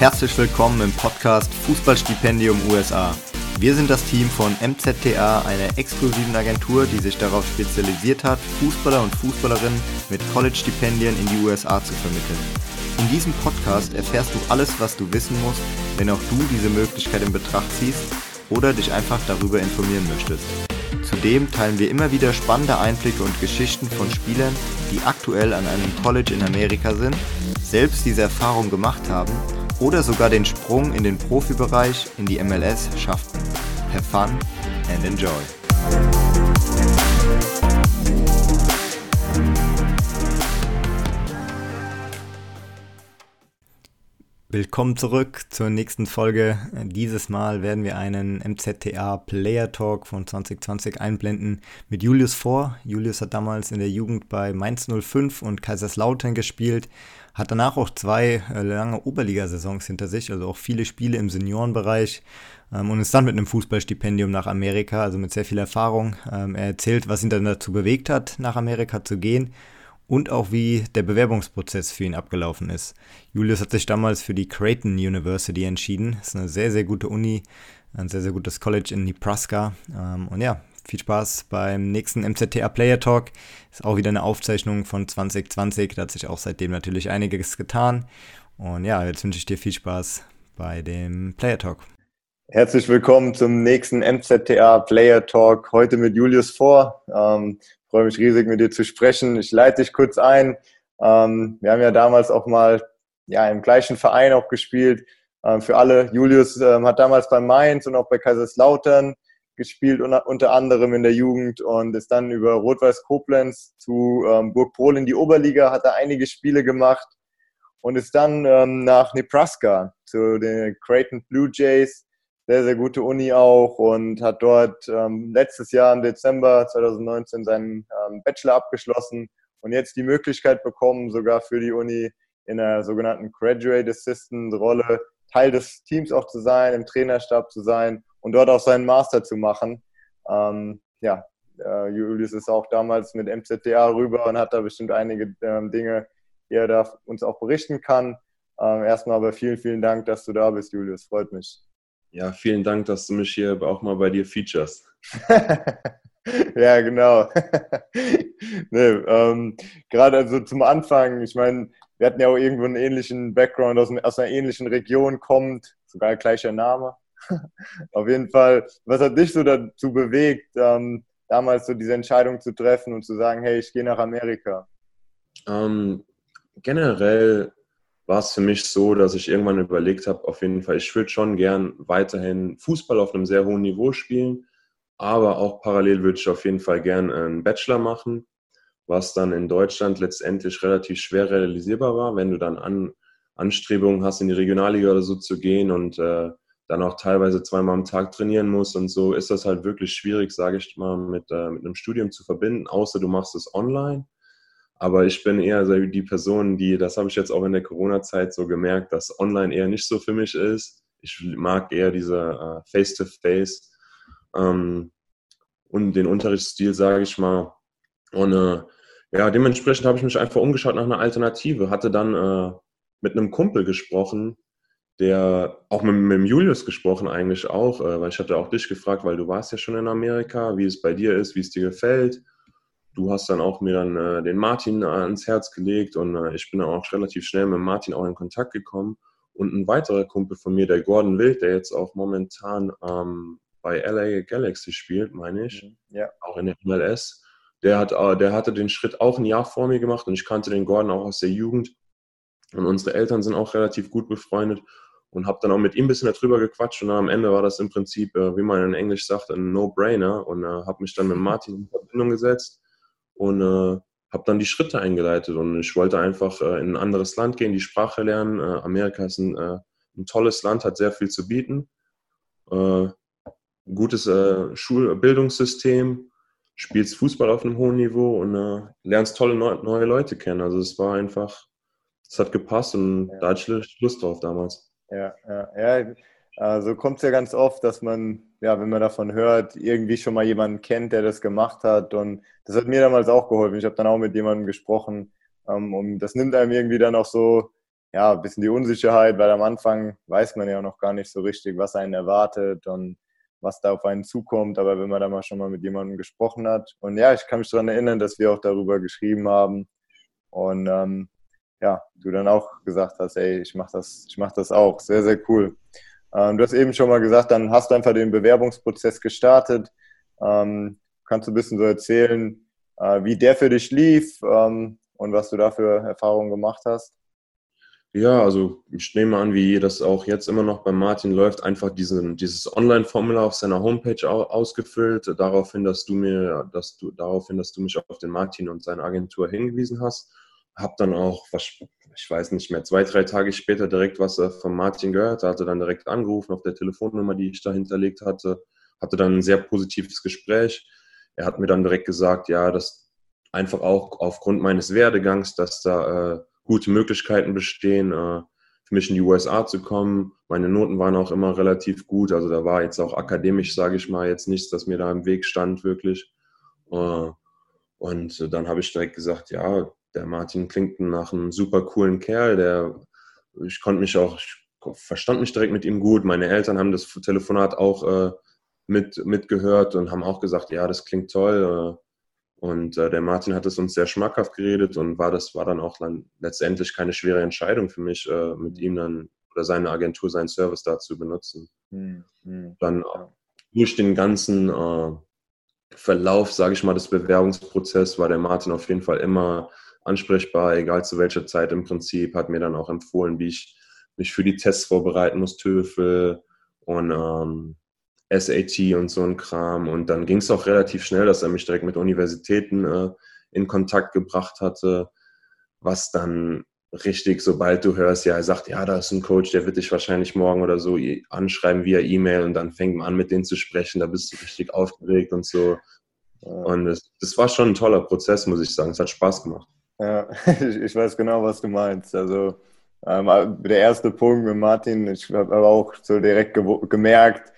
Herzlich willkommen im Podcast Fußballstipendium USA. Wir sind das Team von MZTA, einer exklusiven Agentur, die sich darauf spezialisiert hat, Fußballer und Fußballerinnen mit College-Stipendien in die USA zu vermitteln. In diesem Podcast erfährst du alles, was du wissen musst, wenn auch du diese Möglichkeit in Betracht ziehst oder dich einfach darüber informieren möchtest. Zudem teilen wir immer wieder spannende Einblicke und Geschichten von Spielern, die aktuell an einem College in Amerika sind, selbst diese Erfahrung gemacht haben oder sogar den Sprung in den Profibereich in die MLS schafften. Have fun and enjoy. Willkommen zurück zur nächsten Folge. Dieses Mal werden wir einen MZTA Player Talk von 2020 einblenden mit Julius vor. Julius hat damals in der Jugend bei Mainz 05 und Kaiserslautern gespielt, hat danach auch zwei äh, lange Oberligasaisons hinter sich, also auch viele Spiele im Seniorenbereich ähm, und ist dann mit einem Fußballstipendium nach Amerika, also mit sehr viel Erfahrung. Ähm, er erzählt, was ihn dann dazu bewegt hat, nach Amerika zu gehen und auch wie der Bewerbungsprozess für ihn abgelaufen ist. Julius hat sich damals für die Creighton University entschieden. Das ist eine sehr, sehr gute Uni, ein sehr, sehr gutes College in Nebraska. Ähm, und ja, viel Spaß beim nächsten MZTA Player Talk. Ist auch wieder eine Aufzeichnung von 2020. Da hat sich auch seitdem natürlich einiges getan. Und ja, jetzt wünsche ich dir viel Spaß bei dem Player Talk. Herzlich willkommen zum nächsten MZTA Player Talk. Heute mit Julius vor. Ähm, freue mich riesig, mit dir zu sprechen. Ich leite dich kurz ein. Ähm, wir haben ja damals auch mal ja, im gleichen Verein auch gespielt. Ähm, für alle, Julius ähm, hat damals bei Mainz und auch bei Kaiserslautern gespielt, unter, anderem in der Jugend und ist dann über Rot-Weiß Koblenz zu ähm, Burg Prohl in die Oberliga, hat er einige Spiele gemacht und ist dann ähm, nach Nebraska zu den Creighton Blue Jays sehr, sehr gute Uni auch und hat dort ähm, letztes Jahr im Dezember 2019 seinen ähm, Bachelor abgeschlossen und jetzt die Möglichkeit bekommen, sogar für die Uni in einer sogenannten Graduate Assistant Rolle Teil des Teams auch zu sein, im Trainerstab zu sein und dort auch seinen Master zu machen. Ähm, ja, äh, Julius ist auch damals mit MZTA rüber und hat da bestimmt einige ähm, Dinge, die er da uns auch berichten kann. Ähm, erstmal aber vielen, vielen Dank, dass du da bist, Julius. Freut mich. Ja, vielen Dank, dass du mich hier auch mal bei dir featurest. ja, genau. nee, ähm, Gerade also zum Anfang, ich meine, wir hatten ja auch irgendwo einen ähnlichen Background, aus, aus einer ähnlichen Region kommt, sogar gleicher Name. Auf jeden Fall, was hat dich so dazu bewegt, ähm, damals so diese Entscheidung zu treffen und zu sagen, hey, ich gehe nach Amerika? Ähm, generell war es für mich so, dass ich irgendwann überlegt habe, auf jeden Fall, ich würde schon gern weiterhin Fußball auf einem sehr hohen Niveau spielen, aber auch parallel würde ich auf jeden Fall gern einen Bachelor machen, was dann in Deutschland letztendlich relativ schwer realisierbar war, wenn du dann an, Anstrebungen hast, in die Regionalliga oder so zu gehen und äh, dann auch teilweise zweimal am Tag trainieren musst und so, ist das halt wirklich schwierig, sage ich mal, mit, äh, mit einem Studium zu verbinden, außer du machst es online. Aber ich bin eher die Person, die, das habe ich jetzt auch in der Corona-Zeit so gemerkt, dass online eher nicht so für mich ist. Ich mag eher diese äh, Face-to-Face ähm, und den Unterrichtsstil, sage ich mal. Und äh, ja, dementsprechend habe ich mich einfach umgeschaut nach einer Alternative. Hatte dann äh, mit einem Kumpel gesprochen, der auch mit, mit Julius gesprochen eigentlich auch, äh, weil ich hatte auch dich gefragt, weil du warst ja schon in Amerika, wie es bei dir ist, wie es dir gefällt du hast dann auch mir dann äh, den Martin äh, ans Herz gelegt und äh, ich bin dann auch relativ schnell mit Martin auch in Kontakt gekommen. Und ein weiterer Kumpel von mir, der Gordon Wild, der jetzt auch momentan ähm, bei LA Galaxy spielt, meine ich, mhm. ja. auch in der MLS, der, hat, äh, der hatte den Schritt auch ein Jahr vor mir gemacht und ich kannte den Gordon auch aus der Jugend. Und unsere Eltern sind auch relativ gut befreundet und habe dann auch mit ihm ein bisschen darüber gequatscht und am Ende war das im Prinzip, äh, wie man in Englisch sagt, ein No-Brainer und äh, habe mich dann mit Martin in Verbindung gesetzt und äh, habe dann die Schritte eingeleitet und ich wollte einfach äh, in ein anderes Land gehen, die Sprache lernen. Äh, Amerika ist ein, äh, ein, tolles Land, hat sehr viel zu bieten. Äh, gutes Schulbildungssystem, spielst Fußball auf einem hohen Niveau und lernst tolle neu neue Leute kennen. Also es war einfach, es hat gepasst und ja. da hatte ich Lust drauf damals. Ja, ja, ja. Äh, so kommt es ja ganz oft, dass man, ja, wenn man davon hört, irgendwie schon mal jemanden kennt, der das gemacht hat. Und das hat mir damals auch geholfen. Ich habe dann auch mit jemandem gesprochen. Ähm, und das nimmt einem irgendwie dann auch so ja, ein bisschen die Unsicherheit, weil am Anfang weiß man ja noch gar nicht so richtig, was einen erwartet und was da auf einen zukommt. Aber wenn man da mal schon mal mit jemandem gesprochen hat. Und ja, ich kann mich daran erinnern, dass wir auch darüber geschrieben haben. Und ähm, ja, du dann auch gesagt hast, ey, ich mach das, ich mach das auch. Sehr, sehr cool. Ähm, du hast eben schon mal gesagt, dann hast du einfach den Bewerbungsprozess gestartet. Ähm, kannst du ein bisschen so erzählen, äh, wie der für dich lief ähm, und was du da für Erfahrungen gemacht hast? Ja, also ich nehme an, wie das auch jetzt immer noch bei Martin läuft, einfach diesen, dieses Online-Formular auf seiner Homepage ausgefüllt, daraufhin, dass du mir, dass du, daraufhin, dass du mich auf den Martin und seine Agentur hingewiesen hast. Hab dann auch, ich weiß nicht mehr, zwei, drei Tage später direkt was äh, von Martin gehört, er hatte dann direkt angerufen auf der Telefonnummer, die ich da hinterlegt hatte, hatte dann ein sehr positives Gespräch. Er hat mir dann direkt gesagt, ja, dass einfach auch aufgrund meines Werdegangs, dass da äh, gute Möglichkeiten bestehen, äh, für mich in die USA zu kommen. Meine Noten waren auch immer relativ gut. Also da war jetzt auch akademisch, sage ich mal, jetzt nichts, das mir da im Weg stand, wirklich. Äh, und dann habe ich direkt gesagt, ja, der Martin klingt nach einem super coolen Kerl. Der, ich konnte mich auch, ich verstand mich direkt mit ihm gut. Meine Eltern haben das Telefonat auch äh, mit, mitgehört und haben auch gesagt, ja, das klingt toll. Äh, und äh, der Martin hat es uns sehr schmackhaft geredet und war das war dann auch dann letztendlich keine schwere Entscheidung für mich, äh, mit ihm dann oder seine Agentur, seinen Service da zu benutzen. Mhm. Dann durch den ganzen äh, Verlauf, sage ich mal, des Bewerbungsprozesses war der Martin auf jeden Fall immer ansprechbar, egal zu welcher Zeit im Prinzip, hat mir dann auch empfohlen, wie ich mich für die Tests vorbereiten muss, TOEFL und ähm, SAT und so ein Kram. Und dann ging es auch relativ schnell, dass er mich direkt mit Universitäten äh, in Kontakt gebracht hatte, was dann richtig, sobald du hörst, ja, er sagt, ja, da ist ein Coach, der wird dich wahrscheinlich morgen oder so anschreiben via E-Mail und dann fängt man an, mit denen zu sprechen, da bist du richtig aufgeregt und so. Und das war schon ein toller Prozess, muss ich sagen. Es hat Spaß gemacht. Ja, ich, weiß genau, was du meinst. Also ähm, der erste Punkt mit Martin, ich habe auch so direkt gemerkt,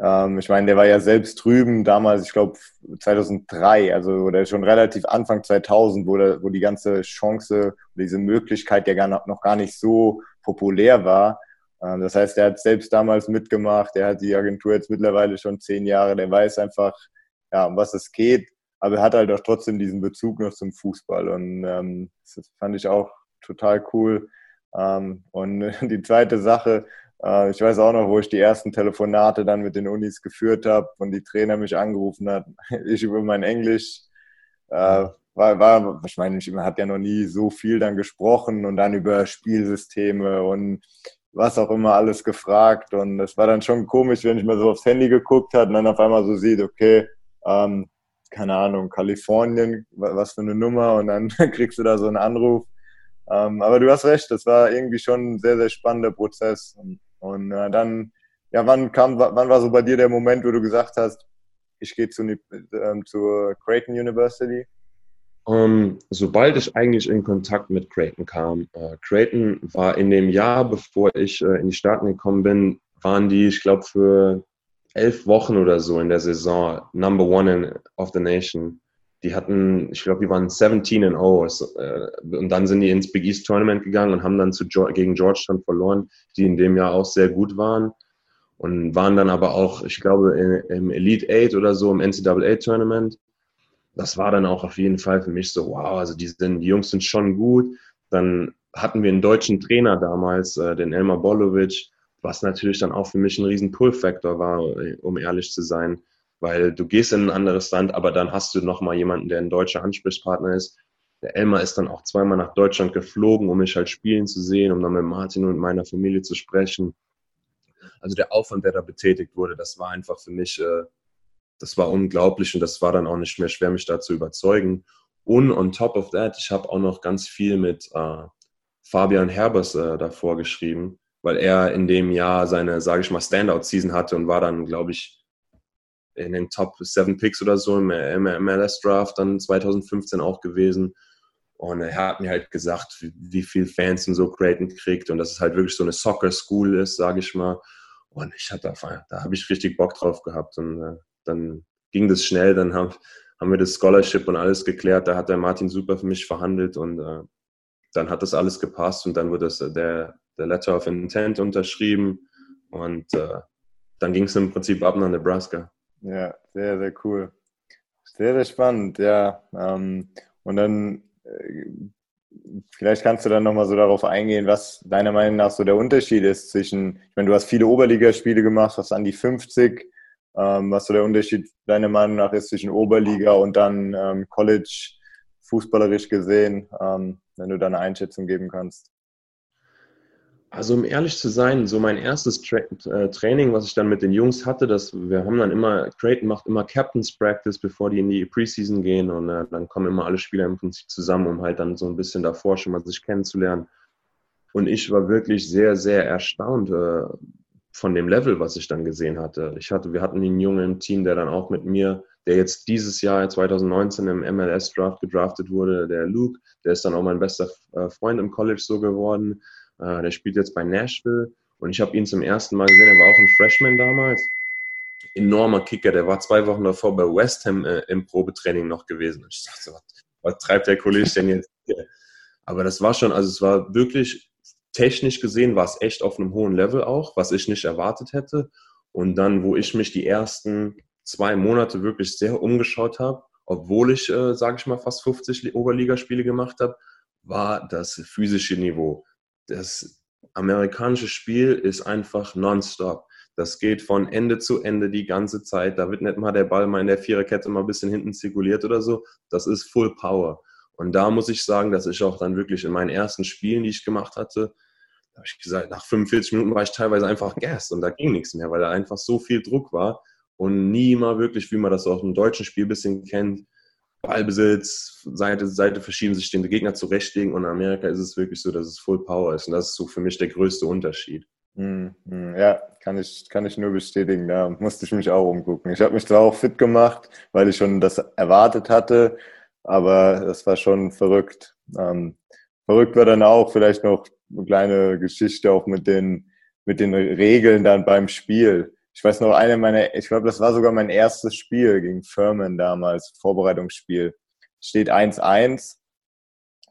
ähm, ich meine, der war ja selbst drüben damals, ich glaube 2003, also oder schon relativ Anfang 2000, wo, der, wo die ganze Chance, diese Möglichkeit ja gar noch gar nicht so populär war. Ähm, das heißt, er hat selbst damals mitgemacht, er hat die Agentur jetzt mittlerweile schon zehn Jahre, der weiß einfach, ja, um was es geht, aber er hat halt auch trotzdem diesen Bezug noch zum Fußball und ähm, das fand ich auch total cool. Ähm, und die zweite Sache, äh, ich weiß auch noch, wo ich die ersten Telefonate dann mit den Unis geführt habe und die Trainer mich angerufen hat. Ich über mein Englisch. Äh, war, war, ich meine, man hat ja noch nie so viel dann gesprochen und dann über Spielsysteme und was auch immer alles gefragt. Und es war dann schon komisch, wenn ich mal so aufs Handy geguckt habe und dann auf einmal so sieht, okay, ähm, keine Ahnung, Kalifornien, was für eine Nummer und dann kriegst du da so einen Anruf. Ähm, aber du hast recht, das war irgendwie schon ein sehr, sehr spannender Prozess. Und und äh, dann, ja, wann kam, wann war so bei dir der Moment, wo du gesagt hast, ich gehe zu, ähm, zur Creighton University? Um, ähm, sobald ich eigentlich in Kontakt mit Creighton kam, äh, Creighton war in dem Jahr, bevor ich äh, in die Staaten gekommen bin, waren die, ich glaube, für elf Wochen oder so in der Saison Number One in, of the Nation. Die hatten, ich glaube, die waren 17 in 0. Äh, und dann sind die ins Big East Tournament gegangen und haben dann zu, gegen Georgetown verloren, die in dem Jahr auch sehr gut waren. Und waren dann aber auch, ich glaube, im Elite Eight oder so im NCAA Tournament. Das war dann auch auf jeden Fall für mich so, wow, also die, sind, die Jungs sind schon gut. Dann hatten wir einen deutschen Trainer damals, äh, den Elmar Bolovic, was natürlich dann auch für mich ein riesen Pull-Factor war, um ehrlich zu sein weil du gehst in ein anderes Land, aber dann hast du nochmal jemanden, der ein deutscher Ansprechpartner ist. Der Elmar ist dann auch zweimal nach Deutschland geflogen, um mich halt spielen zu sehen, um dann mit Martin und meiner Familie zu sprechen. Also der Aufwand, der da betätigt wurde, das war einfach für mich, äh, das war unglaublich und das war dann auch nicht mehr schwer, mich da zu überzeugen. Und on top of that, ich habe auch noch ganz viel mit äh, Fabian Herbers äh, davor geschrieben, weil er in dem Jahr seine, sage ich mal, Standout-Season hatte und war dann, glaube ich, in den Top 7 Picks oder so im MLS Draft dann 2015 auch gewesen. Und er hat mir halt gesagt, wie, wie viel Fans und so Creighton kriegt und dass es halt wirklich so eine Soccer School ist, sage ich mal. Und ich hatte einfach, da habe ich richtig Bock drauf gehabt. Und äh, dann ging das schnell, dann haben, haben wir das Scholarship und alles geklärt. Da hat der Martin super für mich verhandelt und äh, dann hat das alles gepasst und dann wurde das, der, der Letter of Intent unterschrieben und äh, dann ging es im Prinzip ab nach Nebraska. Ja, sehr, sehr cool. Sehr, sehr spannend, ja. Ähm, und dann äh, vielleicht kannst du dann nochmal so darauf eingehen, was deiner Meinung nach so der Unterschied ist zwischen, ich meine, du hast viele Oberligaspiele gemacht, hast an die 50, ähm, was so der Unterschied deiner Meinung nach ist zwischen Oberliga und dann ähm, College, fußballerisch gesehen, ähm, wenn du da eine Einschätzung geben kannst. Also um ehrlich zu sein, so mein erstes Tra äh, Training, was ich dann mit den Jungs hatte, das, wir haben dann immer, Creighton macht immer Captain's Practice, bevor die in die Preseason gehen und äh, dann kommen immer alle Spieler im Prinzip zusammen, um halt dann so ein bisschen davor schon mal sich kennenzulernen. Und ich war wirklich sehr, sehr erstaunt äh, von dem Level, was ich dann gesehen hatte. Ich hatte, wir hatten einen Jungen im Team, der dann auch mit mir, der jetzt dieses Jahr 2019 im MLS Draft gedraftet wurde, der Luke, der ist dann auch mein bester äh, Freund im College so geworden äh, der spielt jetzt bei Nashville und ich habe ihn zum ersten Mal gesehen. Er war auch ein Freshman damals. Enormer Kicker. Der war zwei Wochen davor bei West Ham äh, im Probetraining noch gewesen. Und ich dachte so, was, was treibt der Kollege denn jetzt hier? Aber das war schon, also es war wirklich technisch gesehen, war es echt auf einem hohen Level auch, was ich nicht erwartet hätte. Und dann, wo ich mich die ersten zwei Monate wirklich sehr umgeschaut habe, obwohl ich, äh, sage ich mal, fast 50 Oberligaspiele gemacht habe, war das physische Niveau das amerikanische Spiel ist einfach nonstop. Das geht von Ende zu Ende die ganze Zeit. Da wird nicht mal der Ball mal in der Viererkette mal ein bisschen hinten zirkuliert oder so. Das ist Full Power. Und da muss ich sagen, dass ich auch dann wirklich in meinen ersten Spielen, die ich gemacht hatte, habe ich gesagt, nach 45 Minuten war ich teilweise einfach Gas und da ging nichts mehr, weil da einfach so viel Druck war und nie mal wirklich, wie man das auch im deutschen Spiel ein bisschen kennt, Ballbesitz, Seite, Seite verschieben, sich den Gegner zurechtlegen. Und in Amerika ist es wirklich so, dass es Full Power ist. Und das ist so für mich der größte Unterschied. Hm, hm, ja, kann ich, kann ich nur bestätigen. Da musste ich mich auch umgucken. Ich habe mich zwar auch fit gemacht, weil ich schon das erwartet hatte, aber das war schon verrückt. Ähm, verrückt war dann auch vielleicht noch eine kleine Geschichte auch mit den, mit den Regeln dann beim Spiel ich weiß noch, eine meiner, ich glaube, das war sogar mein erstes Spiel gegen Furman damals, Vorbereitungsspiel. Steht 1-1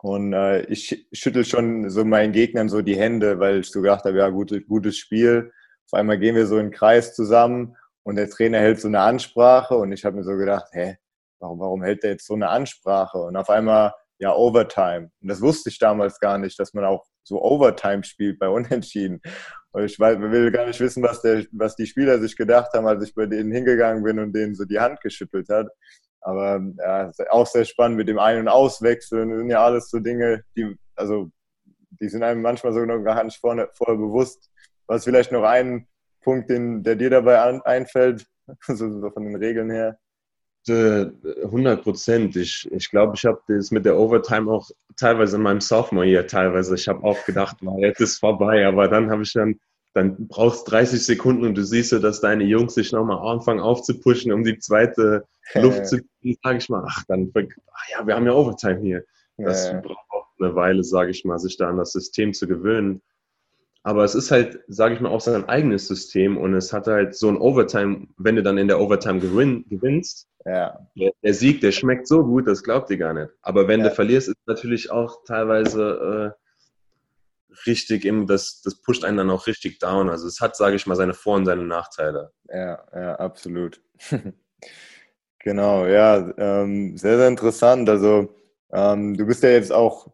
und äh, ich schüttel schon so meinen Gegnern so die Hände, weil ich so gedacht habe, ja, gut, gutes Spiel. Auf einmal gehen wir so in den Kreis zusammen und der Trainer hält so eine Ansprache und ich habe mir so gedacht, hä, warum, warum hält der jetzt so eine Ansprache? Und auf einmal, ja, Overtime. Und das wusste ich damals gar nicht, dass man auch so Overtime spielt bei Unentschieden. Und ich will gar nicht wissen, was, der, was die Spieler sich gedacht haben, als ich bei denen hingegangen bin und denen so die Hand geschüttelt hat. Aber ja, auch sehr spannend mit dem Ein- und Auswechseln. Das sind ja alles so Dinge, die, also, die sind einem manchmal so noch gar nicht vorne, vorher bewusst. Was vielleicht noch ein Punkt, den, der dir dabei an, einfällt, so, so von den Regeln her? 100 Prozent. Ich, ich glaube, ich habe das mit der Overtime auch teilweise in meinem Sophomore hier teilweise. Ich habe auch gedacht, mal, jetzt ist vorbei. Aber dann habe ich dann, dann brauchst 30 Sekunden und du siehst so, dass deine Jungs sich nochmal anfangen aufzupushen, um die zweite Luft zu kriegen. Sage ich mal, ach, dann, ach ja, wir haben ja Overtime hier. Das ja. braucht auch eine Weile, sage ich mal, sich da an das System zu gewöhnen. Aber es ist halt, sage ich mal, auch sein eigenes System und es hat halt so ein Overtime, wenn du dann in der Overtime gewinn, gewinnst, ja. der, der, Sieg, der schmeckt so gut, das glaubt ihr gar nicht. Aber wenn ja. du verlierst, ist natürlich auch teilweise äh, richtig, im, das, das pusht einen dann auch richtig down. Also es hat, sage ich mal, seine Vor- und seine Nachteile. Ja, ja, absolut. genau, ja, ähm, sehr, sehr interessant. Also ähm, du bist ja jetzt auch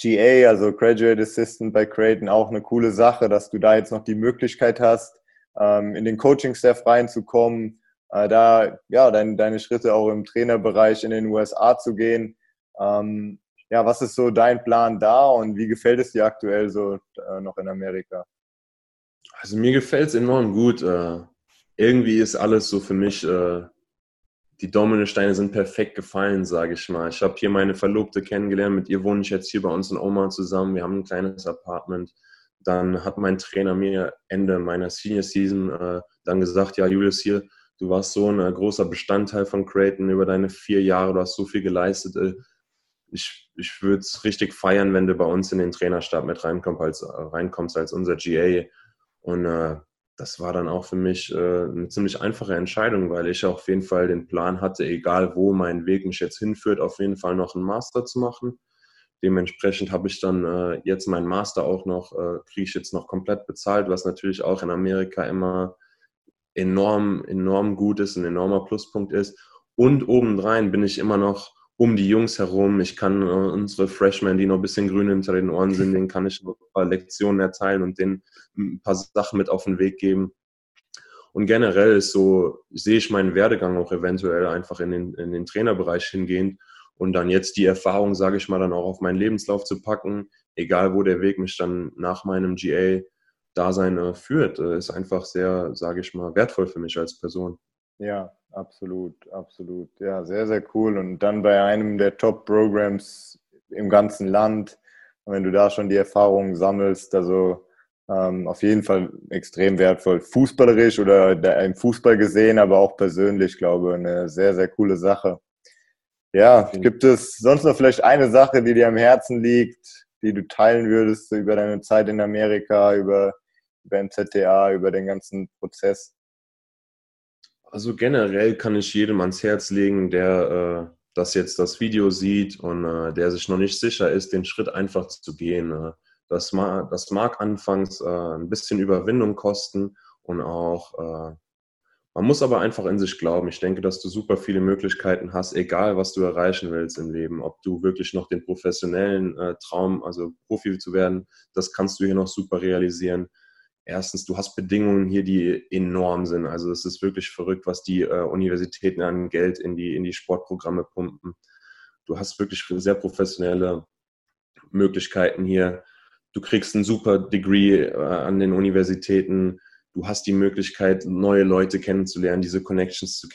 GA, also Graduate Assistant bei Creighton, auch eine coole Sache, dass du da jetzt noch die Möglichkeit hast, ähm, in den Coaching-Staff reinzukommen, äh, da ja dein, deine Schritte auch im Trainerbereich in den USA zu gehen. Ähm, ja, was ist so dein Plan da und wie gefällt es dir aktuell so äh, noch in Amerika? Also mir gefällt es enorm gut. Äh, irgendwie ist alles so für mich die Dominosteine sind perfekt gefallen, sage ich mal. Ich habe hier meine Verlobte kennengelernt, mit ihr wohne ich jetzt hier bei uns in Oma zusammen. Wir haben ein kleines Apartment. Dann hat mein Trainer mir Ende meiner Senior Season äh, dann gesagt, ja Julius hier, du warst so ein äh, großer Bestandteil von Creighton über deine vier Jahre, du hast so viel geleistet. Äh, ich ich würde es richtig feiern, wenn du bei uns in den Trainerstab mit reinkommst als, äh, reinkommst als unser GA. Und äh, das war dann auch für mich äh, eine ziemlich einfache Entscheidung, weil ich auf jeden Fall den Plan hatte, egal wo mein Weg mich jetzt hinführt, auf jeden Fall noch einen Master zu machen. Dementsprechend habe ich dann äh, jetzt meinen Master auch noch, äh, kriege ich jetzt noch komplett bezahlt, was natürlich auch in Amerika immer enorm, enorm gut ist, ein enormer Pluspunkt ist. Und obendrein bin ich immer noch um die Jungs herum. Ich kann äh, unsere Freshmen, die noch ein bisschen grün hinter den Ohren sind, denen kann ich ein paar Lektionen erteilen und denen ein paar Sachen mit auf den Weg geben. Und generell ist so, sehe ich meinen Werdegang auch eventuell einfach in den, in den Trainerbereich hingehend und dann jetzt die Erfahrung, sage ich mal, dann auch auf meinen Lebenslauf zu packen, egal wo der Weg mich dann nach meinem GA-Dasein äh, führt, äh, ist einfach sehr, sage ich mal, wertvoll für mich als Person. Ja, absolut, absolut. Ja, sehr, sehr cool. Und dann bei einem der Top-Programs im ganzen Land, wenn du da schon die Erfahrungen sammelst, also ähm, auf jeden Fall extrem wertvoll. Fußballerisch oder im Fußball gesehen, aber auch persönlich, glaube ich, eine sehr, sehr coole Sache. Ja, gibt es sonst noch vielleicht eine Sache, die dir am Herzen liegt, die du teilen würdest über deine Zeit in Amerika, über, über MZTA, über den ganzen Prozess? Also generell kann ich jedem ans Herz legen, der äh, das jetzt das Video sieht und äh, der sich noch nicht sicher ist, den Schritt einfach zu gehen. Äh, das, mag, das mag anfangs äh, ein bisschen Überwindung kosten und auch äh, man muss aber einfach in sich glauben. Ich denke, dass du super viele Möglichkeiten hast, egal was du erreichen willst im Leben. Ob du wirklich noch den professionellen äh, Traum, also Profi zu werden, das kannst du hier noch super realisieren. Erstens, du hast Bedingungen hier, die enorm sind. Also es ist wirklich verrückt, was die äh, Universitäten an Geld in die, in die Sportprogramme pumpen. Du hast wirklich sehr professionelle Möglichkeiten hier. Du kriegst ein super Degree äh, an den Universitäten du hast die Möglichkeit, neue Leute kennenzulernen, diese Connections zu,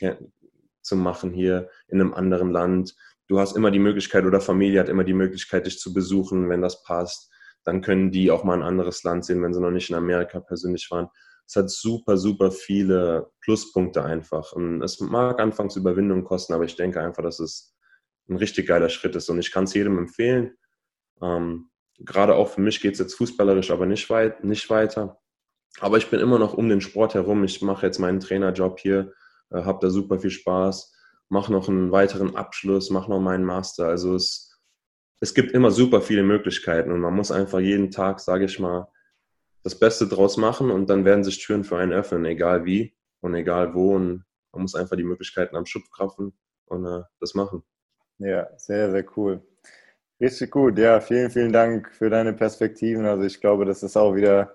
zu machen hier in einem anderen Land. Du hast immer die Möglichkeit oder Familie hat immer die Möglichkeit, dich zu besuchen, wenn das passt. Dann können die auch mal ein anderes Land sehen, wenn sie noch nicht in Amerika persönlich waren. Es hat super, super viele Pluspunkte einfach. Und es mag anfangs Überwindung kosten, aber ich denke einfach, dass es ein richtig geiler Schritt ist. Und ich kann es jedem empfehlen. Ähm, gerade auch für mich geht es jetzt fußballerisch aber nicht, weit, nicht weiter. Aber ich bin immer noch um den Sport herum. Ich mache jetzt meinen Trainerjob hier, äh, habe da super viel Spaß, mache noch einen weiteren Abschluss, mache noch meinen Master. Also es, es gibt immer super viele Möglichkeiten und man muss einfach jeden Tag, sage ich mal, das Beste draus machen und dann werden sich Türen für einen öffnen, egal wie und egal wo. Und man muss einfach die Möglichkeiten am Schupf kraffen und äh, das machen. Ja, sehr, sehr cool. Richtig gut. Ja, vielen, vielen Dank für deine Perspektiven. Also ich glaube, das ist auch wieder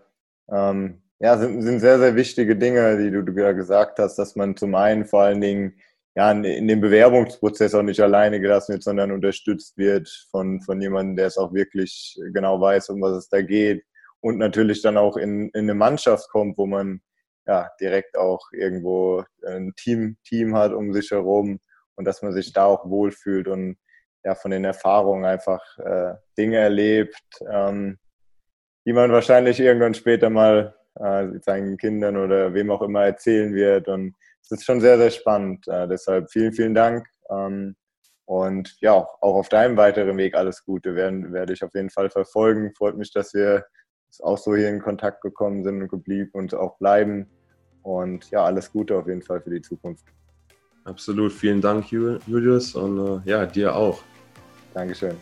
ähm, ja, sind, sind sehr, sehr wichtige Dinge, die du, du gesagt hast, dass man zum einen vor allen Dingen ja, in dem Bewerbungsprozess auch nicht alleine gelassen wird, sondern unterstützt wird von, von jemandem, der es auch wirklich genau weiß, um was es da geht. Und natürlich dann auch in, in eine Mannschaft kommt, wo man ja direkt auch irgendwo ein Team, Team hat um sich herum und dass man sich da auch wohlfühlt und ja von den Erfahrungen einfach äh, Dinge erlebt, ähm, die man wahrscheinlich irgendwann später mal äh, seinen Kindern oder wem auch immer erzählen wird. Und es ist schon sehr, sehr spannend. Äh, deshalb vielen, vielen Dank. Ähm, und ja, auch auf deinem weiteren Weg alles Gute werden, werde ich auf jeden Fall verfolgen. Freut mich, dass wir auch so hier in Kontakt gekommen sind und geblieben und auch bleiben. Und ja, alles Gute auf jeden Fall für die Zukunft. Absolut, vielen Dank, Julius, und äh, ja, dir auch. Dankeschön.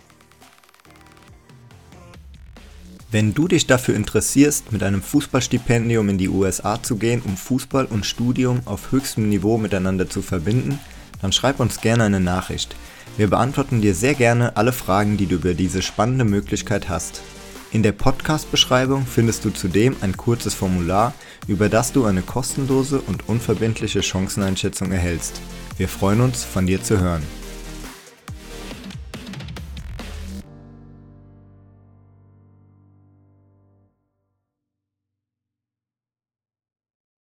Wenn du dich dafür interessierst, mit einem Fußballstipendium in die USA zu gehen, um Fußball und Studium auf höchstem Niveau miteinander zu verbinden, dann schreib uns gerne eine Nachricht. Wir beantworten dir sehr gerne alle Fragen, die du über diese spannende Möglichkeit hast. In der Podcast-Beschreibung findest du zudem ein kurzes Formular, über das du eine kostenlose und unverbindliche Chanceneinschätzung erhältst. Wir freuen uns, von dir zu hören.